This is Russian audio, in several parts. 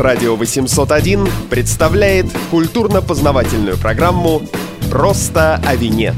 Радио 801 представляет культурно-познавательную программу «Просто о вине».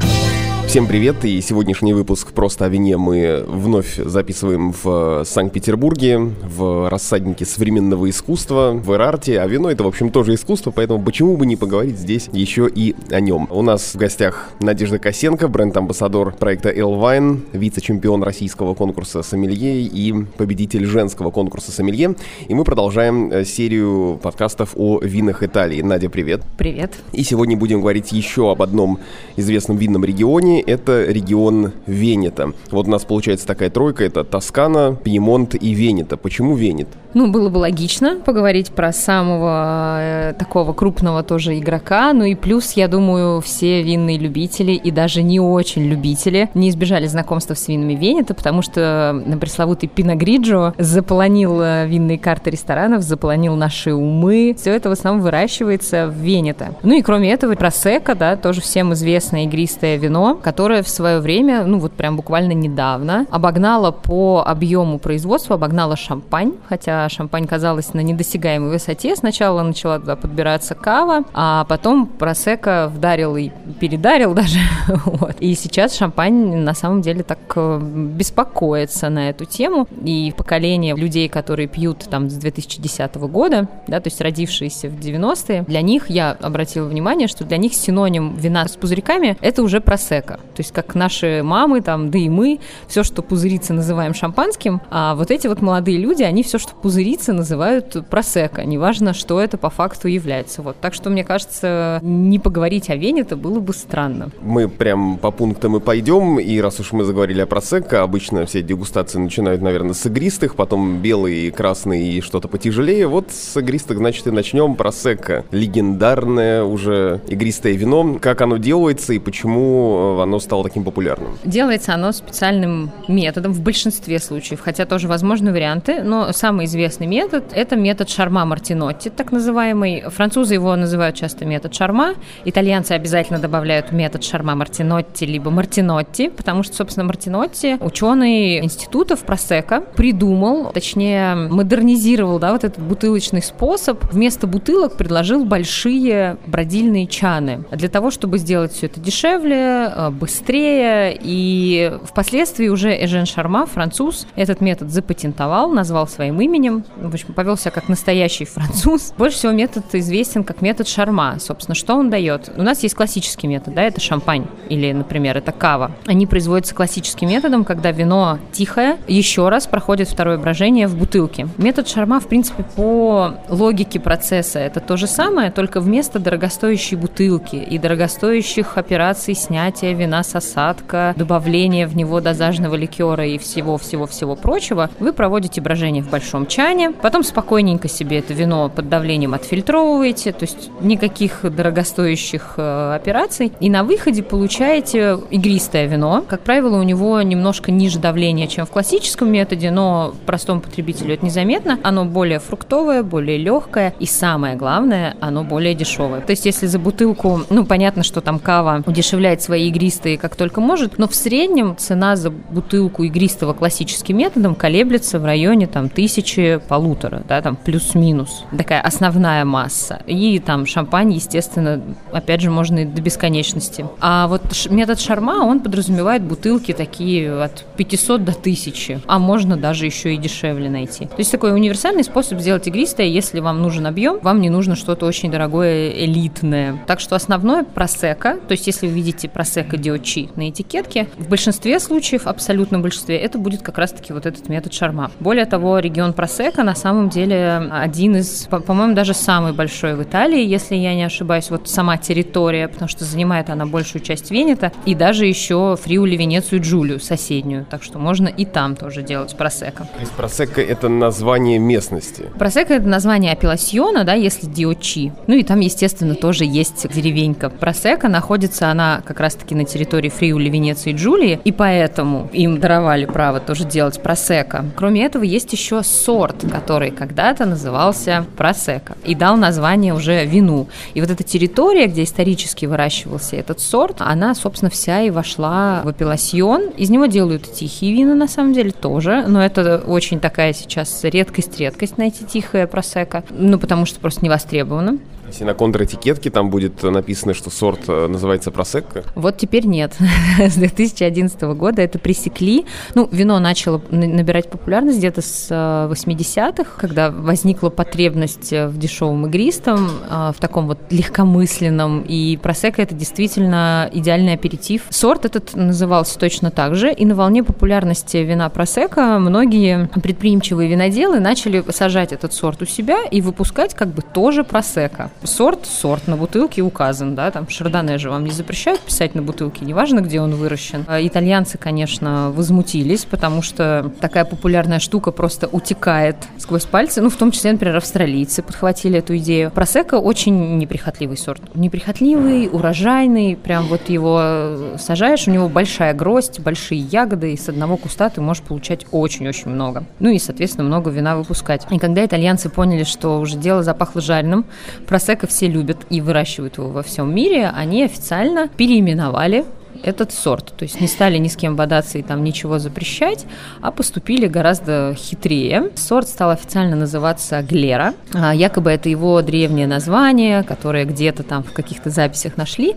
Всем привет, и сегодняшний выпуск «Просто о вине» мы вновь записываем в Санкт-Петербурге, в рассаднике современного искусства, в Эрарте, а вино это, в общем, тоже искусство, поэтому почему бы не поговорить здесь еще и о нем. У нас в гостях Надежда Косенко, бренд-амбассадор проекта «Элвайн», вице-чемпион российского конкурса «Сомелье» и победитель женского конкурса «Сомелье», и мы продолжаем э, серию подкастов о винах Италии. Надя, привет. Привет. И сегодня будем говорить еще об одном известном винном регионе, это регион Венета. Вот у нас получается такая тройка, это Тоскана, Пьемонт и Венета. Почему Венет? Ну, было бы логично поговорить про самого э, такого крупного тоже игрока. Ну и плюс, я думаю, все винные любители и даже не очень любители не избежали знакомства с винами Венета, потому что на пресловутый Пиногриджо заполонил э, винные карты ресторанов, заполонил наши умы. Все это в основном выращивается в Венета. Ну и кроме этого, просека, да, тоже всем известное игристое вино, которое в свое время, ну вот прям буквально недавно, обогнало по объему производства, обогнало шампань, хотя шампань казалась на недосягаемой высоте. Сначала начала туда подбираться кава, а потом просека вдарил и передарил даже. вот. И сейчас шампань на самом деле так э, беспокоится на эту тему. И поколение людей, которые пьют там с 2010 года, да, то есть родившиеся в 90-е, для них, я обратила внимание, что для них синоним вина с пузырьками – это уже просека. То есть как наши мамы, там, да и мы, все, что пузырится, называем шампанским, а вот эти вот молодые люди, они все, что пузырится, называют просека, неважно, что это по факту является. Вот. Так что, мне кажется, не поговорить о вене это было бы странно. Мы прям по пунктам и пойдем, и раз уж мы заговорили о просека, обычно все дегустации начинают, наверное, с игристых, потом белый, красный и что-то потяжелее. Вот с игристых, значит, и начнем. Просека. Легендарное уже игристое вино. Как оно делается и почему оно стало таким популярным? Делается оно специальным методом в большинстве случаев, хотя тоже возможны варианты, но самый известный метод. Это метод Шарма Мартинотти, так называемый. Французы его называют часто метод Шарма. Итальянцы обязательно добавляют метод Шарма Мартинотти, либо Мартинотти, потому что, собственно, Мартинотти, ученый институтов Просека, придумал, точнее, модернизировал, да, вот этот бутылочный способ. Вместо бутылок предложил большие бродильные чаны для того, чтобы сделать все это дешевле, э, быстрее. И впоследствии уже Эжен Шарма, француз, этот метод запатентовал, назвал своим именем, в общем, повел себя как настоящий француз. Больше всего метод известен как метод шарма. Собственно, что он дает? У нас есть классический метод, да, это шампань или, например, это кава. Они производятся классическим методом, когда вино тихое, еще раз проходит второе брожение в бутылке. Метод шарма, в принципе, по логике процесса это то же самое, только вместо дорогостоящей бутылки и дорогостоящих операций снятия вина с осадка, добавления в него дозажного ликера и всего-всего-всего прочего, вы проводите брожение в большом чане. Потом спокойненько себе это вино под давлением отфильтровываете, то есть никаких дорогостоящих э, операций. И на выходе получаете игристое вино. Как правило, у него немножко ниже давления, чем в классическом методе, но простому потребителю это незаметно. Оно более фруктовое, более легкое и самое главное, оно более дешевое. То есть если за бутылку, ну понятно, что там кава удешевляет свои игристые как только может, но в среднем цена за бутылку игристого классическим методом колеблется в районе там тысячи полутора, да, там плюс-минус. Такая основная масса. И там шампань, естественно, опять же, можно и до бесконечности. А вот метод шарма, он подразумевает бутылки такие от 500 до 1000, а можно даже еще и дешевле найти. То есть такой универсальный способ сделать игристое, если вам нужен объем, вам не нужно что-то очень дорогое, элитное. Так что основное просека, то есть если вы видите просека диочи на этикетке, в большинстве случаев, абсолютном большинстве, это будет как раз-таки вот этот метод шарма. Более того, регион Просека на самом деле один из, по-моему, даже самый большой в Италии, если я не ошибаюсь, вот сама территория, потому что занимает она большую часть Венета, и даже еще Фриули, Венецию, Джулию, соседнюю, так что можно и там тоже делать просека. То есть просека – это название местности? Просека – это название апелласьона, да, если диочи. Ну и там, естественно, тоже есть деревенька. Просека находится она как раз-таки на на территории Фриули, Венеции и Джулии, и поэтому им даровали право тоже делать просека. Кроме этого, есть еще сорт, который когда-то назывался просека и дал название уже вину. И вот эта территория, где исторически выращивался этот сорт, она, собственно, вся и вошла в апелласьон. Из него делают тихие вина, на самом деле, тоже, но это очень такая сейчас редкость-редкость найти тихое просека, ну, потому что просто не востребовано. Если на контр-этикетке там будет написано, что сорт э, называется просекко? Вот теперь нет. С 2011 года это пресекли. Ну, вино начало набирать популярность где-то с 80-х, э, когда возникла потребность э, в дешевом игристом, в таком вот легкомысленном, и просекко это действительно идеальный аперитив. Сорт этот назывался точно так же, и на волне популярности вина просекко многие предприимчивые виноделы начали сажать этот сорт у себя и выпускать как бы тоже просекко сорт, сорт на бутылке указан, да, там шардоне же вам не запрещают писать на бутылке, неважно, где он выращен. А итальянцы, конечно, возмутились, потому что такая популярная штука просто утекает сквозь пальцы, ну, в том числе, например, австралийцы подхватили эту идею. Просека очень неприхотливый сорт. Неприхотливый, урожайный, прям вот его сажаешь, у него большая гроздь, большие ягоды, и с одного куста ты можешь получать очень-очень много. Ну и, соответственно, много вина выпускать. И когда итальянцы поняли, что уже дело запахло жареным, просека Просека все любят и выращивают его во всем мире, они официально переименовали этот сорт. То есть не стали ни с кем бодаться и там ничего запрещать, а поступили гораздо хитрее. Сорт стал официально называться Глера. А, якобы это его древнее название, которое где-то там в каких-то записях нашли.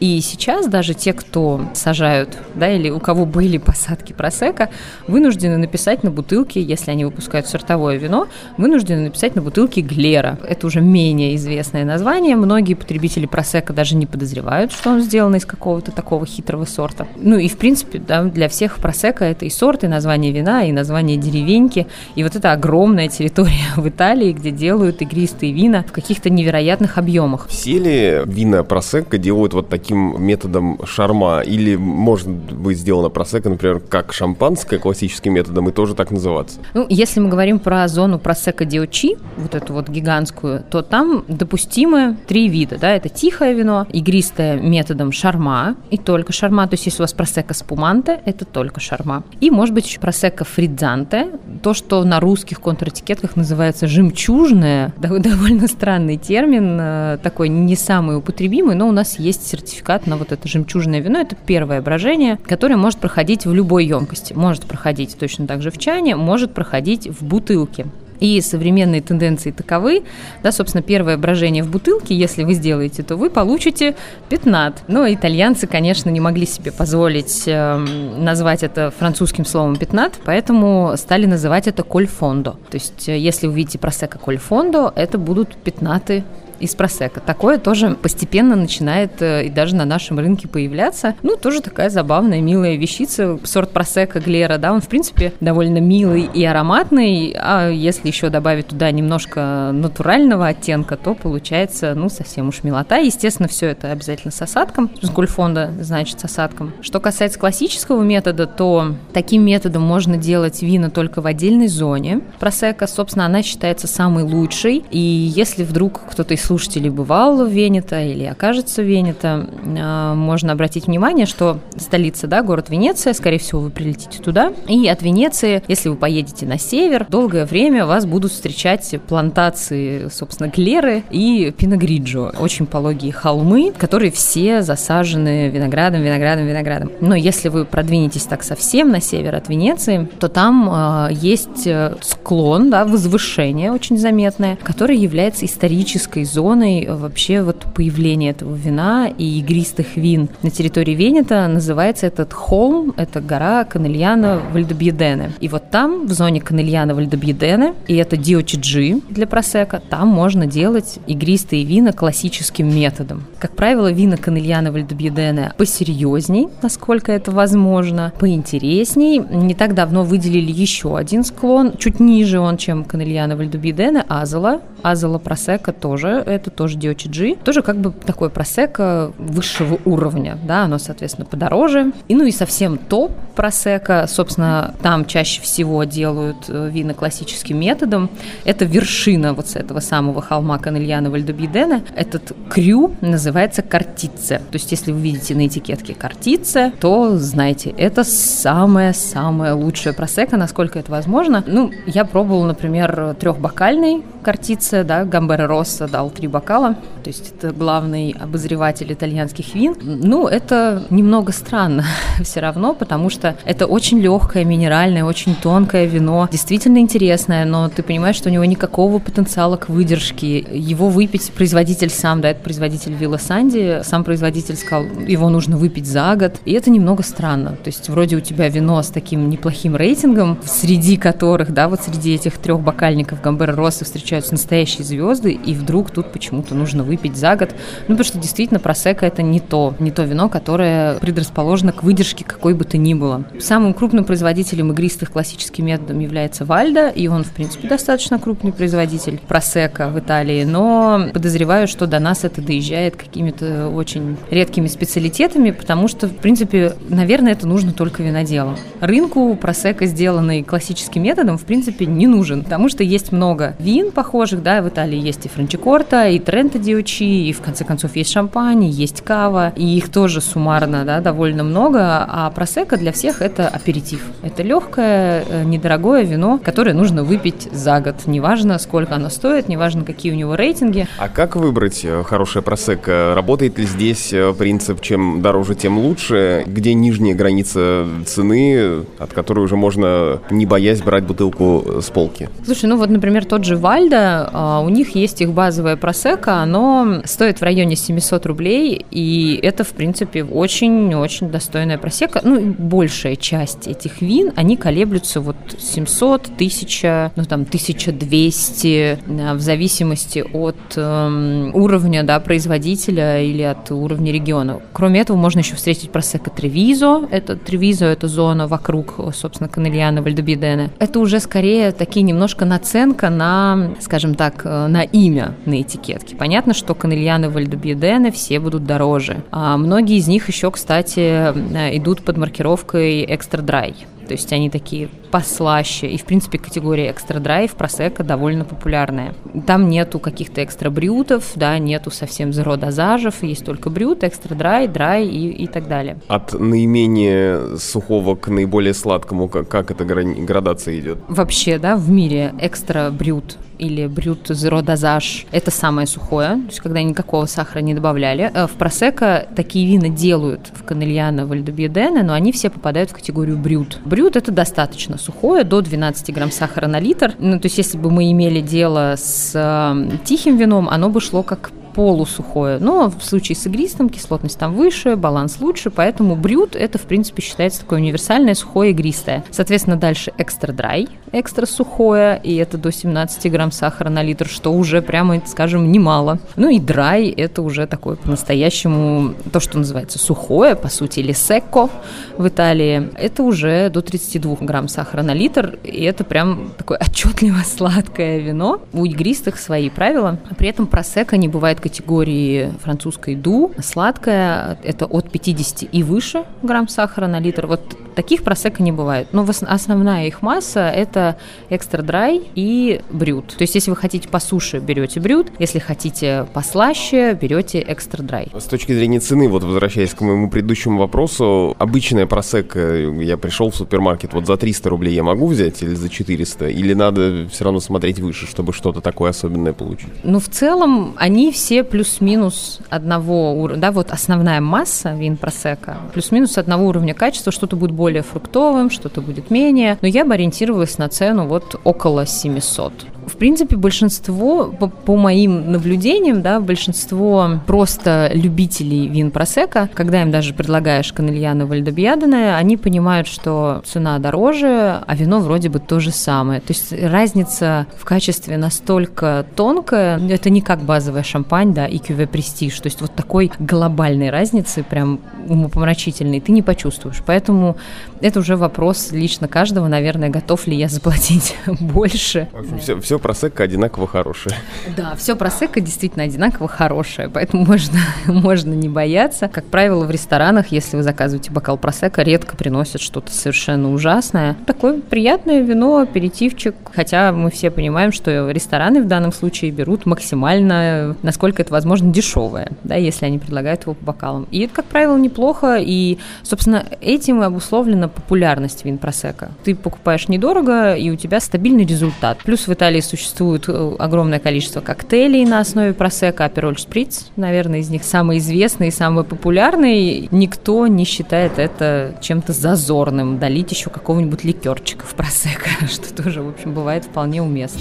И сейчас даже те, кто сажают, да, или у кого были посадки просека, вынуждены написать на бутылке, если они выпускают сортовое вино, вынуждены написать на бутылке Глера. Это уже менее известное название. Многие потребители просека даже не подозревают, что он сделан из какого-то такого хитрого хитрого сорта. Ну и, в принципе, да, для всех просека это и сорт, и название вина, и название деревеньки, и вот эта огромная территория в Италии, где делают игристые вина в каких-то невероятных объемах. Все ли вина просека делают вот таким методом шарма? Или может быть сделано просека, например, как шампанское классическим методом и тоже так называться? Ну, если мы говорим про зону просека диочи, вот эту вот гигантскую, то там допустимы три вида, да, это тихое вино, игристое методом шарма и только шарма, то есть если у вас просека спуманте, это только шарма. И, может быть, еще просека фридзанте, то, что на русских контратикетках называется жемчужное, довольно странный термин, э, такой не самый употребимый, но у нас есть сертификат на вот это жемчужное вино, это первое брожение, которое может проходить в любой емкости, может проходить точно так же в чане, может проходить в бутылке. И современные тенденции таковы, да, собственно, первое брожение в бутылке, если вы сделаете, то вы получите пятнат. Но итальянцы, конечно, не могли себе позволить э, назвать это французским словом пятнат, поэтому стали называть это кольфондо. То есть, э, если вы видите просека кольфондо, это будут пятнаты из просека. Такое тоже постепенно начинает э, и даже на нашем рынке появляться. Ну, тоже такая забавная, милая вещица. Сорт просека Глера, да, он, в принципе, довольно милый и ароматный, а если еще добавить туда немножко натурального оттенка, то получается, ну, совсем уж милота. Естественно, все это обязательно с осадком. С гульфонда, значит, с осадком. Что касается классического метода, то таким методом можно делать вина только в отдельной зоне. Просека, собственно, она считается самой лучшей. И если вдруг кто-то из слушателей бывал в Венето или окажется в Венето, а, можно обратить внимание, что столица, да, город Венеция, скорее всего, вы прилетите туда, и от Венеции, если вы поедете на север, долгое время вас будут встречать плантации, собственно, Глеры и Пиногриджо, очень пологие холмы, которые все засажены виноградом, виноградом, виноградом. Но если вы продвинетесь так совсем на север от Венеции, то там э, есть склон, да, возвышение очень заметное, которое является исторической зоной зоной вообще вот появления этого вина и игристых вин на территории Венета называется этот холм, это гора Канельяна Вальдобьедене. И вот там, в зоне Канельяна Вальдобьедене, и это диочиджи для просека, там можно делать игристые вина классическим методом. Как правило, вина Канельяна Вальдобьедене посерьезней, насколько это возможно, поинтересней. Не так давно выделили еще один склон, чуть ниже он, чем Канельяна Вальдобьедене, Азела. Азела просека тоже это тоже DOCG, тоже как бы такое просека высшего уровня, да, оно, соответственно, подороже. И ну и совсем топ просека. Собственно, там чаще всего делают э, вина классическим методом. Это вершина вот с этого самого холма Канельяна Вальдобьедена. Этот крю называется картице. То есть, если вы видите на этикетке картице, то знаете, это самая-самая лучшая просека, насколько это возможно. Ну, я пробовала, например, трехбокальный картице, да, Гамбера Росса дал три бокала, то есть это главный обозреватель итальянских вин. Ну, это немного странно все равно, потому что это очень легкое, минеральное, очень тонкое вино, действительно интересное, но ты понимаешь, что у него никакого потенциала к выдержке. Его выпить производитель сам, да, это производитель Вилла Санди, сам производитель сказал, его нужно выпить за год, и это немного странно. То есть вроде у тебя вино с таким неплохим рейтингом, среди которых, да, вот среди этих трех бокальников Гамбера Росса встречаются настоящие звезды, и вдруг тут почему-то нужно выпить за год. Ну, потому что действительно просека это не то, не то вино, которое предрасположено к выдержке какой бы то ни было. Самым крупным производителем игристых классическим методом является Вальда, и он, в принципе, достаточно крупный производитель просека в Италии, но подозреваю, что до нас это доезжает какими-то очень редкими специалитетами, потому что, в принципе, наверное, это нужно только виноделам. Рынку просека, сделанный классическим методом, в принципе, не нужен, потому что есть много вин похожих, да, в Италии есть и франчикорта, и трента диучи, и в конце концов есть шампань, есть кава, и их тоже суммарно, да, довольно много, а просека для всех это аперитив. Это легкое, э, недорогое вино, которое нужно выпить за год, неважно, сколько оно стоит, неважно, какие у него рейтинги. А как выбрать э, хорошее просека? Работает ли здесь э, принцип «чем дороже, тем лучше»? Где нижняя граница цены, от которой уже можно, не боясь, брать бутылку с полки? Слушай, ну вот, например, тот же Вальда, у них есть их базовое просека, оно стоит в районе 700 рублей, и это, в принципе, очень-очень достойная просека. Ну, большая часть этих вин, они колеблются вот 700, 1000, ну там 1200, в зависимости от э, уровня, да, производителя или от уровня региона. Кроме этого, можно еще встретить просека Тревизо. Это Тревизо, это зона вокруг, собственно, Канельяна, Вальдобидена. Это уже скорее такие немножко наценка на, скажем так, э, на имя на этикетке. Понятно, что Канельяны, Вальдобидены все будут дороже. А многие из них еще, кстати, э, идут под маркировкой экстра драй. То есть они такие послаще. И, в принципе, категория экстра драйв просека довольно популярная. Там нету каких-то экстра брютов, да, нету совсем зеро дозажев, есть только брют, экстра драй, драй и, и так далее. От наименее сухого к наиболее сладкому, как, как эта градация идет? Вообще, да, в мире экстра брют или брют zero дозаж. Это самое сухое, то есть когда никакого сахара не добавляли. Э, в просека такие вина делают в Канельяно, Вальдобьедене, но они все попадают в категорию брют. Брют это достаточно сухое, до 12 грамм сахара на литр. Ну, то есть если бы мы имели дело с э, тихим вином, оно бы шло как полусухое. Но в случае с игристым кислотность там выше, баланс лучше, поэтому брют это, в принципе, считается такое универсальное сухое игристое. Соответственно, дальше экстра драй, экстра сухое, и это до 17 грамм сахара на литр, что уже прямо, скажем, немало. Ну и драй это уже такое по-настоящему, то, что называется сухое, по сути, или секко в Италии, это уже до 32 грамм сахара на литр, и это прям такое отчетливо сладкое вино. У игристых свои правила, при этом просека не бывает категории французской ду. Сладкая – это от 50 и выше грамм сахара на литр. Вот таких просека не бывает. Но основная их масса – это экстра драй и брют. То есть, если вы хотите по суше, берете брют. Если хотите послаще, берете экстра драй. С точки зрения цены, вот возвращаясь к моему предыдущему вопросу, обычная просека, я пришел в супермаркет, вот за 300 рублей я могу взять или за 400? Или надо все равно смотреть выше, чтобы что-то такое особенное получить? Ну, в целом, они все плюс-минус одного уровня, да, вот основная масса вин просека, плюс-минус одного уровня качества, что-то будет более фруктовым, что-то будет менее, но я бы ориентировалась на цену вот около 700. В принципе, большинство, по, по моим наблюдениям, да, большинство просто любителей вин просека, когда им даже предлагаешь канельяно вальдобьядене, они понимают, что цена дороже, а вино вроде бы то же самое. То есть разница в качестве настолько тонкая, это не как базовая шампань, да, и кюве престиж. То есть вот такой глобальной разницы, прям умопомрачительной, ты не почувствуешь. Поэтому это уже вопрос лично каждого, наверное, готов ли я заплатить больше. Все, все все одинаково хорошее. Да, все просекко действительно одинаково хорошее, поэтому можно, можно не бояться. Как правило, в ресторанах, если вы заказываете бокал просекко, редко приносят что-то совершенно ужасное. Такое приятное вино, аперитивчик, хотя мы все понимаем, что рестораны в данном случае берут максимально, насколько это возможно, дешевое, да, если они предлагают его по бокалам. И это, как правило, неплохо, и, собственно, этим и обусловлена популярность вин просека. Ты покупаешь недорого, и у тебя стабильный результат. Плюс в Италии существует э, огромное количество коктейлей на основе просека, апероль шприц, наверное, из них самый известный и самый популярный. Никто не считает это чем-то зазорным, долить еще какого-нибудь ликерчика в просека, что тоже, в общем, бывает вполне уместно.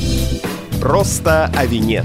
Просто о вине.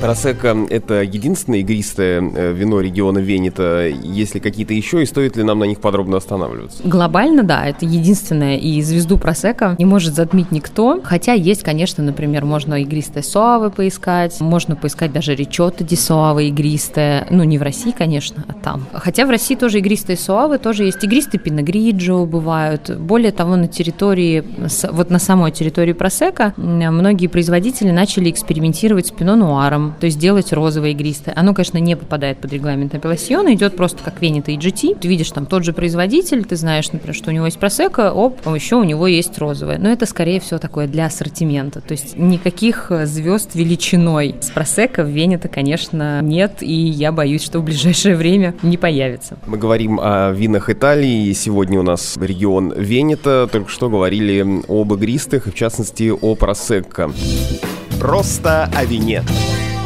Просека – это единственное игристое э, вино региона Венета. Есть ли какие-то еще, и стоит ли нам на них подробно останавливаться? Глобально, да, это единственное, и звезду Просека не может затмить никто. Хотя есть, конечно, например, можно игристое Суавы поискать, можно поискать даже речота ди Суавы игристое. Ну, не в России, конечно, а там. Хотя в России тоже игристые Суавы, тоже есть игристые Пиногриджо бывают. Более того, на территории, вот на самой территории Просека многие производители начали экспериментировать с Пино Нуаром, то есть делать розовое игристое. Оно, конечно, не попадает под регламент апелласьона, идет просто как Венета и GT. Ты видишь там тот же производитель, ты знаешь, например, что у него есть просека, оп, а еще у него есть розовое. Но это, скорее всего, такое для ассортимента. То есть никаких э, звезд величиной с просека в Венета, конечно, нет, и я боюсь, что в ближайшее время не появится. Мы говорим о винах Италии, и сегодня у нас регион Венета. Только что говорили об игристых, и в частности о просекко. Просто о вине.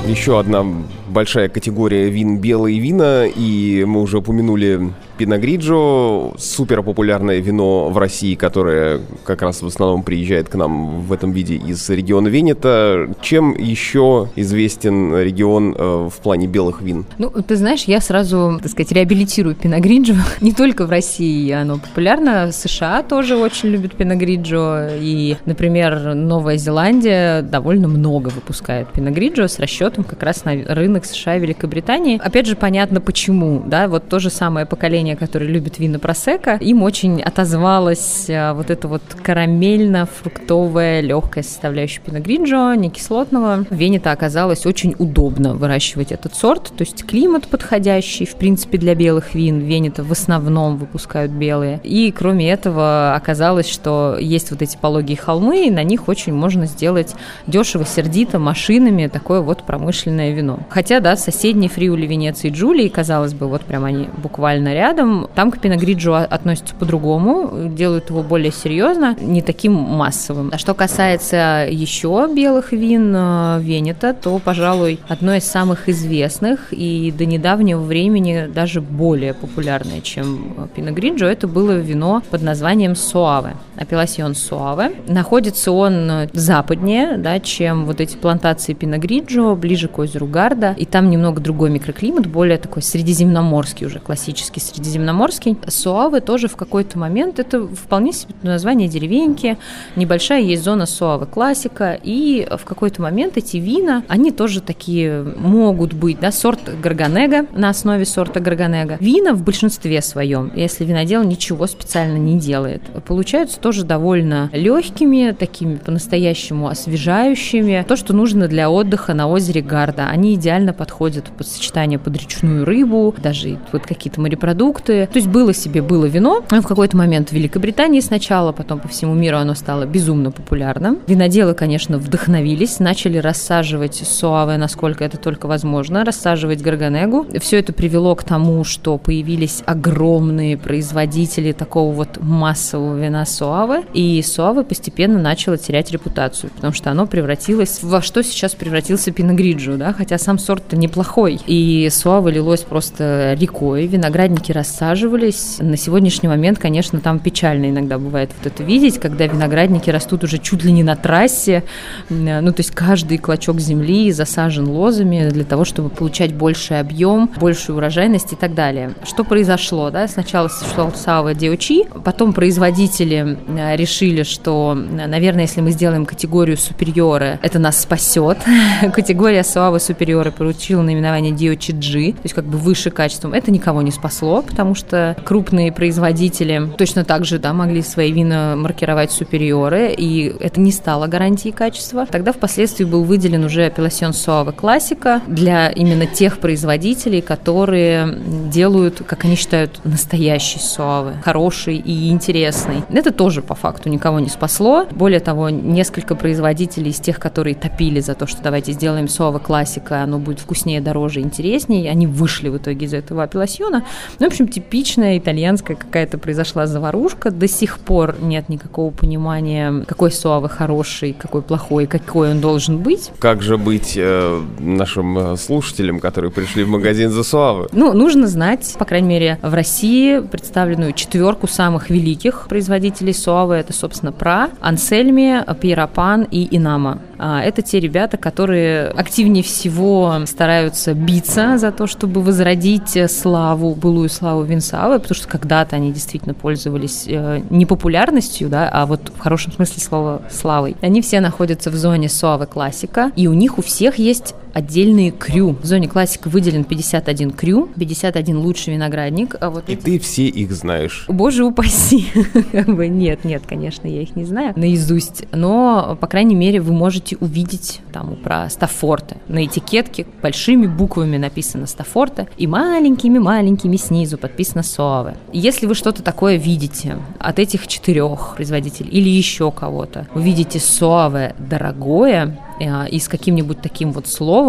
Еще одна большая категория вин белые вина, и мы уже упомянули Пиногриджо, супер популярное вино в России, которое как раз в основном приезжает к нам в этом виде из региона Венета. Чем еще известен регион э, в плане белых вин? Ну, ты знаешь, я сразу, так сказать, реабилитирую Пиногриджо. Не только в России оно популярно, США тоже очень любят Пиногриджо, и, например, Новая Зеландия довольно много выпускает Пиногриджо с расчетом как раз на рынок США и Великобритании. Опять же, понятно почему, да, вот то же самое поколение которое любит вина просека, им очень отозвалась а, вот эта вот карамельно-фруктовая легкая составляющая пино гриджо, не кислотного. В Вене-то оказалось очень удобно выращивать этот сорт, то есть климат подходящий, в принципе, для белых вин. В Вене-то в основном выпускают белые. И кроме этого оказалось, что есть вот эти пологие холмы, и на них очень можно сделать дешево, сердито, машинами такое вот промышленное вино. Хотя, да, соседние Фриули, Венеции и Джулии, казалось бы, вот прям они буквально рядом. Там к пиногриджу относятся по-другому, делают его более серьезно, не таким массовым. А что касается еще белых вин э, Венета, то, пожалуй, одно из самых известных и до недавнего времени даже более популярное, чем пиногриджо, это было вино под названием Суаве, апелласьон Суаве. Находится он западнее, да, чем вот эти плантации пиногриджо, ближе к озеру Гарда, и там немного другой микроклимат, более такой средиземноморский уже, классический средиземноморский. Суавы тоже в какой-то момент, это вполне себе название деревеньки, небольшая есть зона Суавы классика, и в какой-то момент эти вина, они тоже такие могут быть, да, сорт Гарганега на основе сорта Гарганега. Вина в большинстве своем, если винодел ничего специально не делает, получаются тоже довольно легкими, такими по-настоящему освежающими. То, что нужно для отдыха на озере Гарда. Они идеально подходят под сочетание под речную рыбу, даже вот какие-то морепродукты, продукты. То есть было себе, было вино. В какой-то момент в Великобритании сначала, потом по всему миру оно стало безумно популярным. Виноделы, конечно, вдохновились, начали рассаживать суаве, насколько это только возможно, рассаживать гарганегу. Все это привело к тому, что появились огромные производители такого вот массового вина суаве, и суаве постепенно начало терять репутацию, потому что оно превратилось во что сейчас превратился пиногриджо, да, хотя сам сорт-то неплохой. И суаве лилось просто рекой, виноградники рассаживались. На сегодняшний момент, конечно, там печально иногда бывает вот это видеть, когда виноградники растут уже чуть ли не на трассе. Ну, то есть каждый клочок земли засажен лозами для того, чтобы получать больший объем, большую урожайность и так далее. Что произошло? Да? Сначала существовал Сава Диочи, потом производители решили, что, наверное, если мы сделаем категорию супериоры, это нас спасет. Категория Суавы супериоры получила наименование DOCG, то есть как бы выше качеством. Это никого не спасло, потому что крупные производители точно так же да, могли свои вина маркировать супериоры, и это не стало гарантией качества. Тогда впоследствии был выделен уже апелласьон Суава Классика для именно тех производителей, которые делают, как они считают, настоящий Суавы, хороший и интересный. Это тоже по факту никого не спасло. Более того, несколько производителей из тех, которые топили за то, что давайте сделаем Суава Классика, оно будет вкуснее, дороже, интереснее, они вышли в итоге из этого апелласьона. Ну, в общем, типичная итальянская какая-то произошла заварушка. До сих пор нет никакого понимания, какой Суава хороший, какой плохой, какой он должен быть. Как же быть э, нашим э, слушателям, которые пришли в магазин за Суавы? Ну, нужно знать, по крайней мере, в России представленную четверку самых великих производителей Суавы. Это, собственно, Пра, Ансельми, Пьерапан и Инама. Это те ребята, которые активнее всего стараются биться за то, чтобы возродить славу, былую славу Винсавы, потому что когда-то они действительно пользовались э, не популярностью, да, а вот в хорошем смысле слова славой. Они все находятся в зоне Суавы классика, и у них у всех есть отдельные крю. В зоне классика выделен 51 крю, 51 лучший виноградник. А вот и эти... ты все их знаешь? Боже упаси. нет, нет, конечно, я их не знаю наизусть. Но, по крайней мере, вы можете увидеть там про Стафорте. На этикетке большими буквами написано Стафорте и маленькими-маленькими снизу подписано Суаве. Если вы что-то такое видите от этих четырех производителей или еще кого-то, вы видите Суаве дорогое, Э, и с каким-нибудь таким вот словом.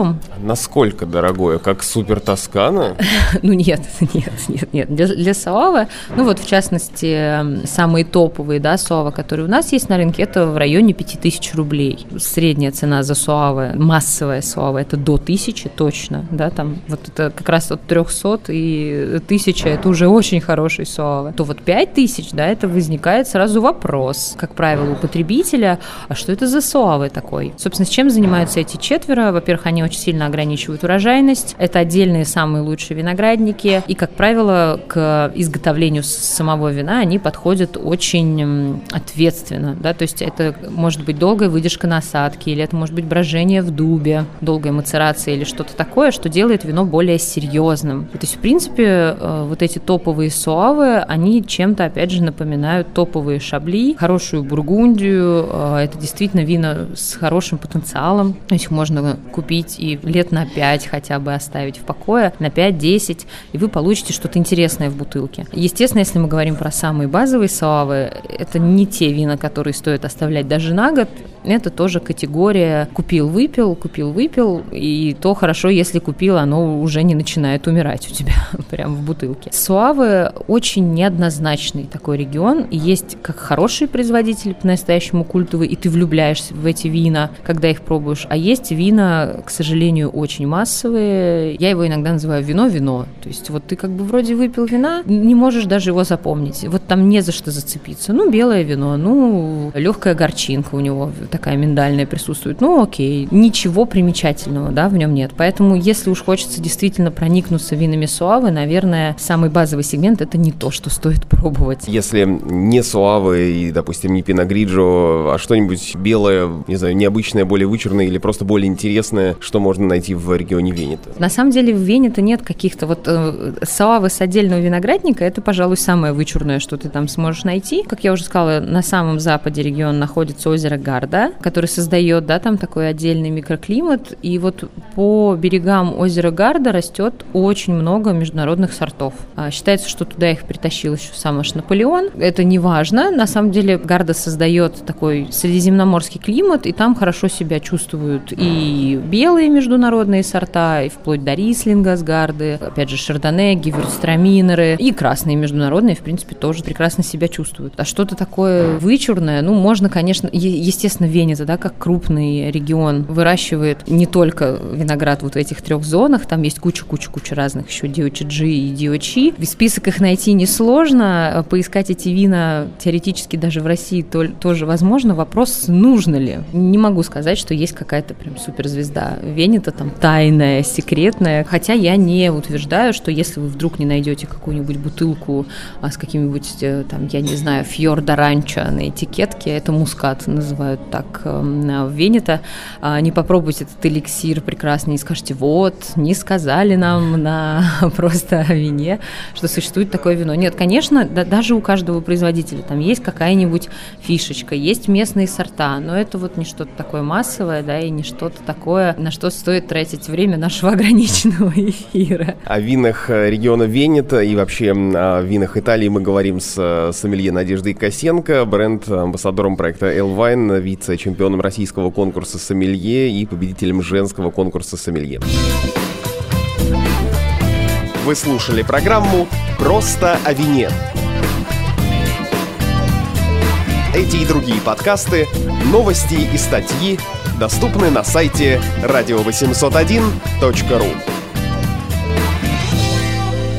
Насколько дорогое? Как супер Тоскана? ну нет, нет, нет, нет. Для, для Суавы, ну вот в частности, самые топовые, да, Суавы, которые у нас есть на рынке, это в районе 5000 рублей. Средняя цена за Суавы, массовая Суава, это до 1000 точно, да, там вот это как раз от 300 и 1000, это уже очень хороший Суавы. То вот 5000, да, это возникает сразу вопрос, как правило, у потребителя, а что это за Суавы такой? Собственно, с чем занимаются эти четверо? Во-первых, они очень сильно ограничивают урожайность. Это отдельные самые лучшие виноградники. И, как правило, к изготовлению самого вина они подходят очень ответственно. Да? То есть это может быть долгая выдержка насадки, или это может быть брожение в дубе, долгая мацерация или что-то такое, что делает вино более серьезным. То есть, в принципе, э, вот эти топовые суавы, они чем-то, опять же, напоминают топовые шабли, хорошую бургундию. Э, это действительно вина с хорошим потенциалом потенциалом. Их можно купить и лет на 5 хотя бы оставить в покое, на 5-10, и вы получите что-то интересное в бутылке. Естественно, если мы говорим про самые базовые савы, это не те вина, которые стоит оставлять даже на год, это тоже категория купил-выпил, купил-выпил, и то хорошо, если купил, оно уже не начинает умирать у тебя прямо в бутылке. Суавы очень неоднозначный такой регион, есть как хорошие производители по-настоящему культовые, и ты влюбляешься в эти вина, когда их пробуешь, а есть вина, к сожалению, очень массовые. Я его иногда называю вино-вино. То есть вот ты как бы вроде выпил вина, не можешь даже его запомнить. Вот там не за что зацепиться. Ну, белое вино, ну, легкая горчинка у него такая миндальная присутствует. Ну, окей, ничего примечательного, да, в нем нет. Поэтому, если уж хочется действительно проникнуться винами суавы, наверное, самый базовый сегмент это не то, что стоит пробовать. Если не суавы и, допустим, не пиногриджо, а что-нибудь белое, не знаю, необычное, более вычурное или просто более интересное, что можно найти в регионе Венета? На самом деле в Венето нет каких-то вот э, суавы с отдельного виноградника, это, пожалуй, самое вычурное, что ты там сможешь найти. Как я уже сказала, на самом западе региона находится озеро Гарда, который создает, да, там такой отдельный микроклимат. И вот по берегам озера Гарда растет очень много международных сортов. А, считается, что туда их притащил еще сам аж Наполеон. Это не важно. На самом деле Гарда создает такой средиземноморский климат, и там хорошо себя чувствуют и белые международные сорта, и вплоть до рислинга Гарды, опять же, шардоне, гиверстраминеры, и красные международные, в принципе, тоже прекрасно себя чувствуют. А что-то такое вычурное, ну, можно, конечно, естественно, Венета, да, как крупный регион, выращивает не только виноград вот в этих трех зонах, там есть куча-куча-куча разных еще диочиджи и диочи. Список их найти несложно, поискать эти вина теоретически даже в России то, тоже возможно. Вопрос, нужно ли? Не могу сказать, что есть какая-то прям суперзвезда Венета там тайная, секретная. Хотя я не утверждаю, что если вы вдруг не найдете какую-нибудь бутылку а, с каким-нибудь, э, там, я не знаю, фьорда ранчо на этикетке, это мускат называют так в Венета, а, не попробуйте этот эликсир прекрасный и скажете, вот, не сказали нам на просто вине, что существует такое вино. Нет, конечно, да, даже у каждого производителя там есть какая-нибудь фишечка, есть местные сорта, но это вот не что-то такое массовое, да, и не что-то такое, на что стоит тратить время нашего ограниченного эфира. О винах э, региона Венета и вообще о винах Италии мы говорим с э, сомелье Надеждой Косенко, бренд-амбассадором проекта Элвайн, вице-чемпионом российского конкурса сомелье и победителем женского конкурса сомелье. Вы слушали программу «Просто о вине». Эти и другие подкасты, новости и статьи доступны на сайте radio801.ru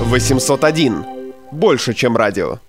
801. Больше, чем радио.